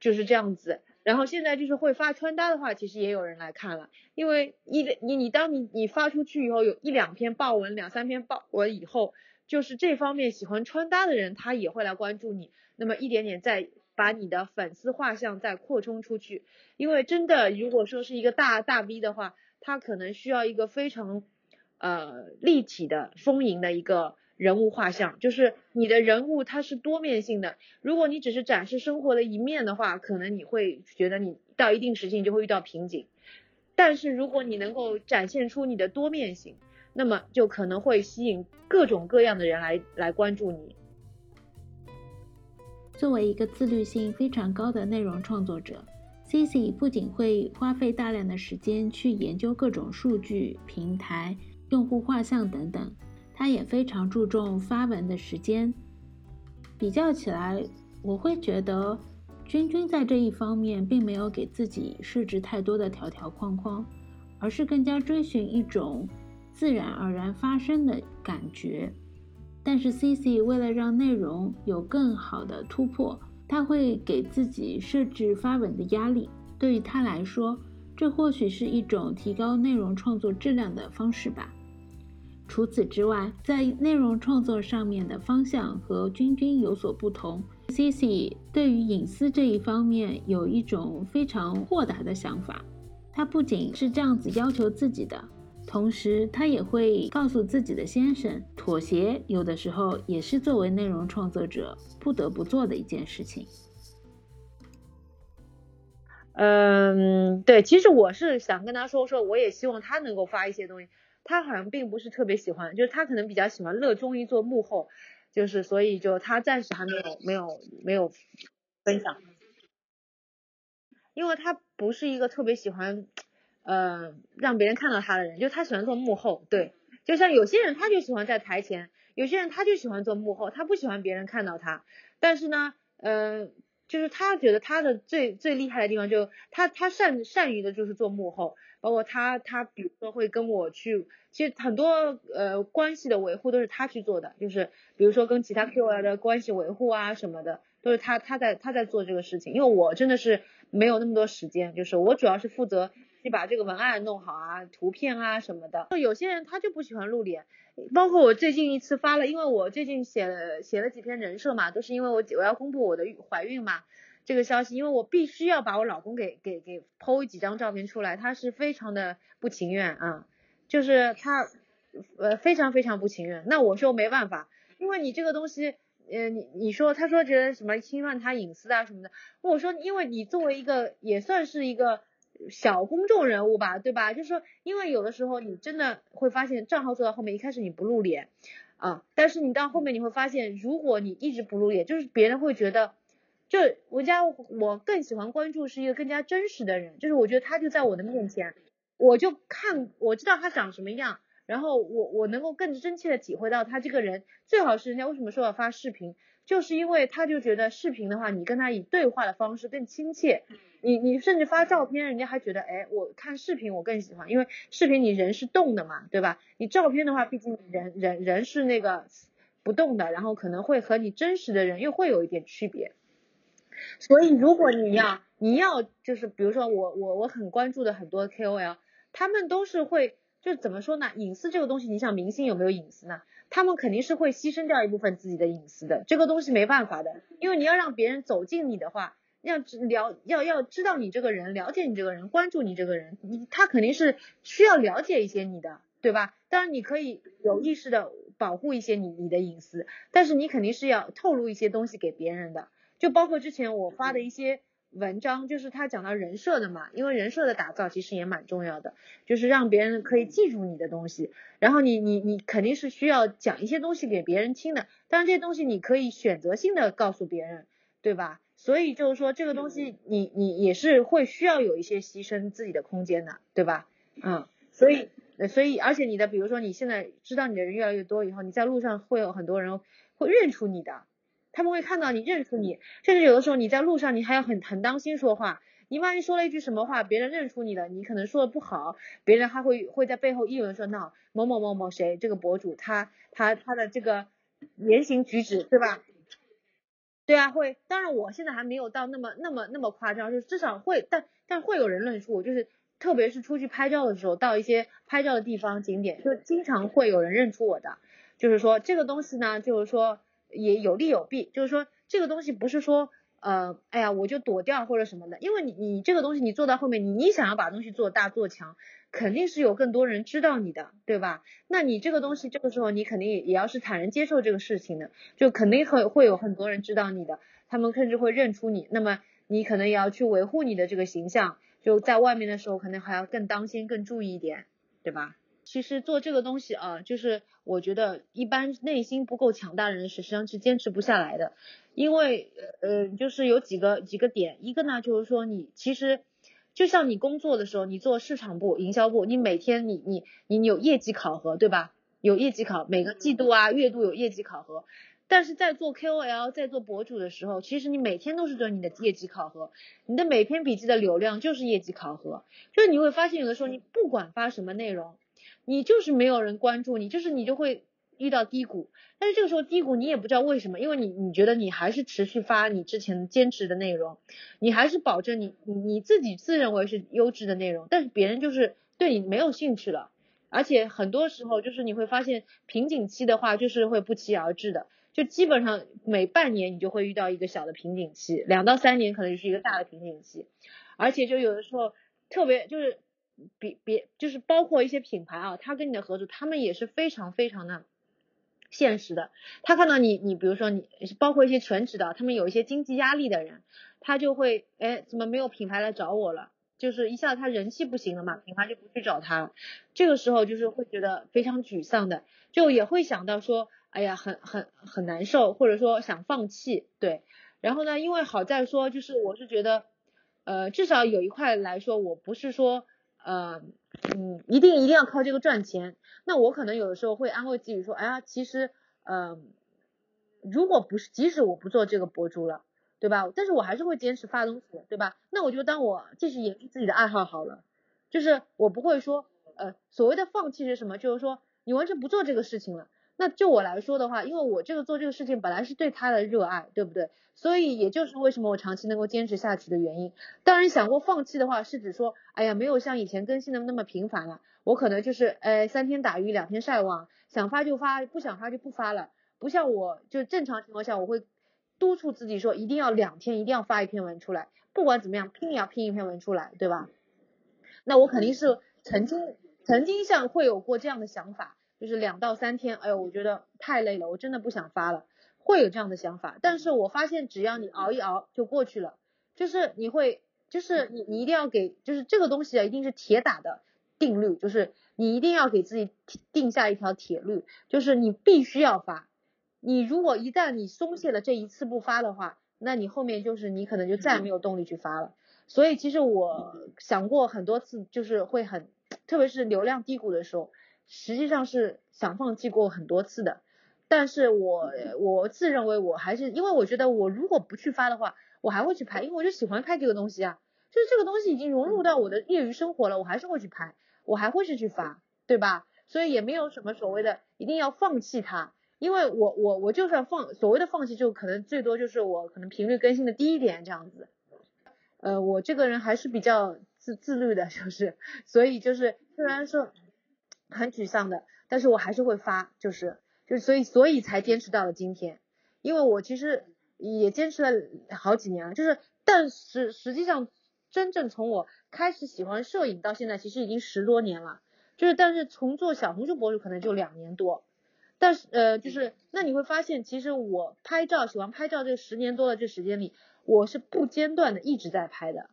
就是这样子。然后现在就是会发穿搭的话，其实也有人来看了，因为一你你当你你发出去以后，有一两篇爆文，两三篇爆文以后，就是这方面喜欢穿搭的人，他也会来关注你，那么一点点再把你的粉丝画像再扩充出去。因为真的，如果说是一个大大 V 的话，他可能需要一个非常。呃，立体的、丰盈的一个人物画像，就是你的人物它是多面性的。如果你只是展示生活的一面的话，可能你会觉得你到一定时期你就会遇到瓶颈。但是如果你能够展现出你的多面性，那么就可能会吸引各种各样的人来来关注你。作为一个自律性非常高的内容创作者，Cici 不仅会花费大量的时间去研究各种数据平台。用户画像等等，他也非常注重发文的时间。比较起来，我会觉得君君在这一方面并没有给自己设置太多的条条框框，而是更加追寻一种自然而然发生的感觉。但是 C C 为了让内容有更好的突破，他会给自己设置发文的压力。对于他来说，这或许是一种提高内容创作质量的方式吧。除此之外，在内容创作上面的方向和君君有所不同。Cici 对于隐私这一方面有一种非常豁达的想法，他不仅是这样子要求自己的，同时他也会告诉自己的先生，妥协有的时候也是作为内容创作者不得不做的一件事情。嗯，对，其实我是想跟他说说，我也希望他能够发一些东西。他好像并不是特别喜欢，就是他可能比较喜欢乐衷于做幕后，就是所以就他暂时还没有没有没有分享，因为他不是一个特别喜欢呃让别人看到他的人，就他喜欢做幕后，对，就像有些人他就喜欢在台前，有些人他就喜欢做幕后，他不喜欢别人看到他，但是呢，嗯。就是他觉得他的最最厉害的地方，就他他善善于的就是做幕后，包括他他比如说会跟我去，其实很多呃关系的维护都是他去做的，就是比如说跟其他 QL 的关系维护啊什么的，都是他他在他在做这个事情，因为我真的是没有那么多时间，就是我主要是负责去把这个文案弄好啊，图片啊什么的。有些人他就不喜欢露脸。包括我最近一次发了，因为我最近写了写了几篇人设嘛，都是因为我我要公布我的怀孕嘛这个消息，因为我必须要把我老公给给给剖几张照片出来，他是非常的不情愿啊，就是他呃非常非常不情愿。那我说没办法，因为你这个东西，呃你你说他说觉得什么侵犯他隐私啊什么的，我说因为你作为一个也算是一个。小公众人物吧，对吧？就是说，因为有的时候你真的会发现账号做到后面，一开始你不露脸啊，但是你到后面你会发现，如果你一直不露脸，就是别人会觉得，就我家我更喜欢关注是一个更加真实的人，就是我觉得他就在我的面前，我就看我知道他长什么样，然后我我能够更真切的体会到他这个人，最好是人家为什么说要发视频，就是因为他就觉得视频的话，你跟他以对话的方式更亲切。你你甚至发照片，人家还觉得，哎，我看视频我更喜欢，因为视频你人是动的嘛，对吧？你照片的话，毕竟人人人是那个不动的，然后可能会和你真实的人又会有一点区别。所以如果你要你要就是比如说我我我很关注的很多 KOL，他们都是会就怎么说呢？隐私这个东西，你想明星有没有隐私呢？他们肯定是会牺牲掉一部分自己的隐私的，这个东西没办法的，因为你要让别人走近你的话。要了要要知道你这个人，了解你这个人，关注你这个人，你他肯定是需要了解一些你的，对吧？当然你可以有意识的保护一些你你的隐私，但是你肯定是要透露一些东西给别人的，就包括之前我发的一些文章，就是他讲到人设的嘛，因为人设的打造其实也蛮重要的，就是让别人可以记住你的东西，然后你你你肯定是需要讲一些东西给别人听的，当然这些东西你可以选择性的告诉别人，对吧？所以就是说，这个东西你你也是会需要有一些牺牲自己的空间的，对吧？嗯，所以所以而且你的比如说你现在知道你的人越来越多以后，你在路上会有很多人会认出你的，他们会看到你认出你，甚至有的时候你在路上你还要很很当心说话，你万一说了一句什么话，别人认出你了，你可能说的不好，别人还会会在背后议论说那某某某某谁这个博主他他他的这个言行举止，对吧？对啊，会，当然我现在还没有到那么那么那么夸张，就至少会，但但会有人认出我，就是特别是出去拍照的时候，到一些拍照的地方景点，就经常会有人认出我的。就是说这个东西呢，就是说也有利有弊，就是说这个东西不是说。呃，哎呀，我就躲掉或者什么的，因为你你这个东西你做到后面，你你想要把东西做大做强，肯定是有更多人知道你的，对吧？那你这个东西这个时候你肯定也也要是坦然接受这个事情的，就肯定会会有很多人知道你的，他们甚至会认出你，那么你可能也要去维护你的这个形象，就在外面的时候可能还要更当心、更注意一点，对吧？其实做这个东西啊，就是我觉得一般内心不够强大的人，实际上是坚持不下来的。因为呃，就是有几个几个点，一个呢就是说你其实就像你工作的时候，你做市场部、营销部，你每天你你你有业绩考核，对吧？有业绩考，每个季度啊、月度有业绩考核。但是在做 KOL、在做博主的时候，其实你每天都是对你的业绩考核，你的每篇笔记的流量就是业绩考核。就是你会发现，有的时候你不管发什么内容。你就是没有人关注你，就是你就会遇到低谷，但是这个时候低谷你也不知道为什么，因为你你觉得你还是持续发你之前坚持的内容，你还是保证你你你自己自认为是优质的内容，但是别人就是对你没有兴趣了，而且很多时候就是你会发现瓶颈期的话就是会不期而至的，就基本上每半年你就会遇到一个小的瓶颈期，两到三年可能就是一个大的瓶颈期，而且就有的时候特别就是。别别就是包括一些品牌啊，他跟你的合作，他们也是非常非常的现实的。他看到你，你比如说你，包括一些全职的，他们有一些经济压力的人，他就会，哎，怎么没有品牌来找我了？就是一下子他人气不行了嘛，品牌就不去找他了，这个时候就是会觉得非常沮丧的，就也会想到说，哎呀，很很很难受，或者说想放弃，对。然后呢，因为好在说，就是我是觉得，呃，至少有一块来说，我不是说，呃，嗯，一定一定要靠这个赚钱。那我可能有的时候会安慰自己说，哎呀，其实，嗯，如果不是，即使我不做这个博主了，对吧？但是我还是会坚持发东西，对吧？那我就当我继续延续自己的爱好好了。就是我不会说，呃，所谓的放弃是什么？就是说你完全不做这个事情了。那就我来说的话，因为我这个做这个事情本来是对他的热爱，对不对？所以也就是为什么我长期能够坚持下去的原因。当然想过放弃的话，是指说，哎呀，没有像以前更新的那么频繁了。我可能就是，哎，三天打鱼两天晒网，想发就发，不想发就不发了。不像我，就正常情况下，我会督促自己说，一定要两天一定要发一篇文出来，不管怎么样，拼也要拼一篇文出来，对吧？那我肯定是曾经曾经像会有过这样的想法。就是两到三天，哎呦，我觉得太累了，我真的不想发了，会有这样的想法。但是我发现，只要你熬一熬就过去了。就是你会，就是你你一定要给，就是这个东西啊，一定是铁打的定律，就是你一定要给自己定下一条铁律，就是你必须要发。你如果一旦你松懈了这一次不发的话，那你后面就是你可能就再也没有动力去发了。所以其实我想过很多次，就是会很，特别是流量低谷的时候。实际上是想放弃过很多次的，但是我我自认为我还是，因为我觉得我如果不去发的话，我还会去拍，因为我就喜欢拍这个东西啊，就是这个东西已经融入到我的业余生活了，我还是会去拍，我还会是去发，对吧？所以也没有什么所谓的一定要放弃它，因为我我我就算放所谓的放弃，就可能最多就是我可能频率更新的低一点这样子，呃，我这个人还是比较自自律的，就是，所以就是虽然说。很沮丧的，但是我还是会发，就是就是所以所以才坚持到了今天，因为我其实也坚持了好几年了，就是但是实际上真正从我开始喜欢摄影到现在，其实已经十多年了，就是但是从做小红书博主可能就两年多，但是呃就是那你会发现，其实我拍照喜欢拍照这十年多的这时间里，我是不间断的一直在拍的，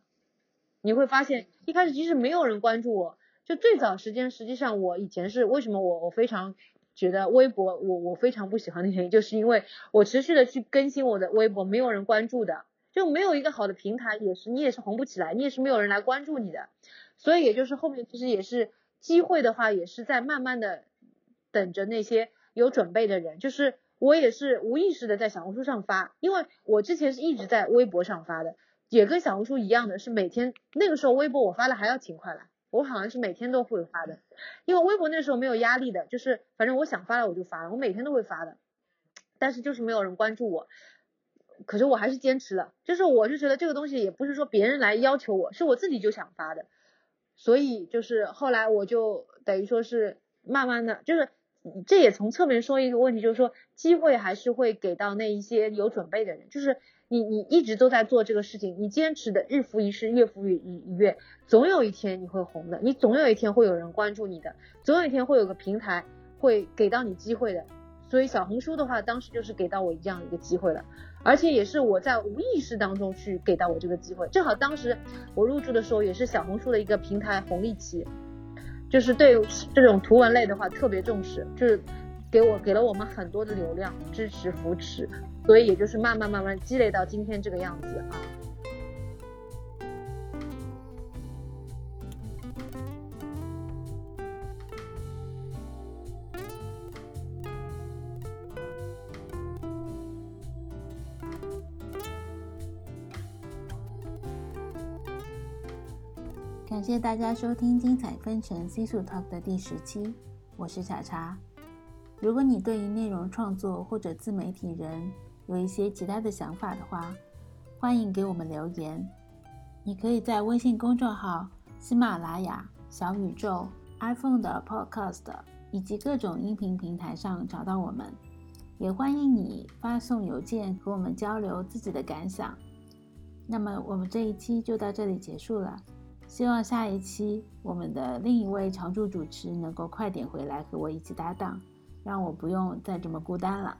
你会发现一开始其实没有人关注我。就最早时间，实际上我以前是为什么我我非常觉得微博我我非常不喜欢的原因，就是因为我持续的去更新我的微博，没有人关注的，就没有一个好的平台，也是你也是红不起来，你也是没有人来关注你的，所以也就是后面其实也是机会的话，也是在慢慢的等着那些有准备的人，就是我也是无意识的在小红书上发，因为我之前是一直在微博上发的，也跟小红书一样的是每天那个时候微博我发的还要勤快了。我好像是每天都会发的，因为微博那时候没有压力的，就是反正我想发了我就发了，我每天都会发的，但是就是没有人关注我，可是我还是坚持了，就是我是觉得这个东西也不是说别人来要求我，是我自己就想发的，所以就是后来我就等于说是慢慢的，就是这也从侧面说一个问题，就是说机会还是会给到那一些有准备的人，就是。你你一直都在做这个事情，你坚持的日复一日，月复一一月，总有一天你会红的，你总有一天会有人关注你的，总有一天会有个平台会给到你机会的。所以小红书的话，当时就是给到我这样一个机会了，而且也是我在无意识当中去给到我这个机会。正好当时我入驻的时候，也是小红书的一个平台红利期，就是对这种图文类的话特别重视，就是给我给了我们很多的流量支持扶持。所以也就是慢慢慢慢积累到今天这个样子啊。感谢大家收听《精彩纷呈 C 数 Talk》的第十期，我是茶茶。如果你对于内容创作或者自媒体人，有一些其他的想法的话，欢迎给我们留言。你可以在微信公众号、喜马拉雅、小宇宙、iPhone 的 Podcast 以及各种音频平台上找到我们。也欢迎你发送邮件和我们交流自己的感想。那么我们这一期就到这里结束了。希望下一期我们的另一位常驻主持能够快点回来和我一起搭档。让我不用再这么孤单了。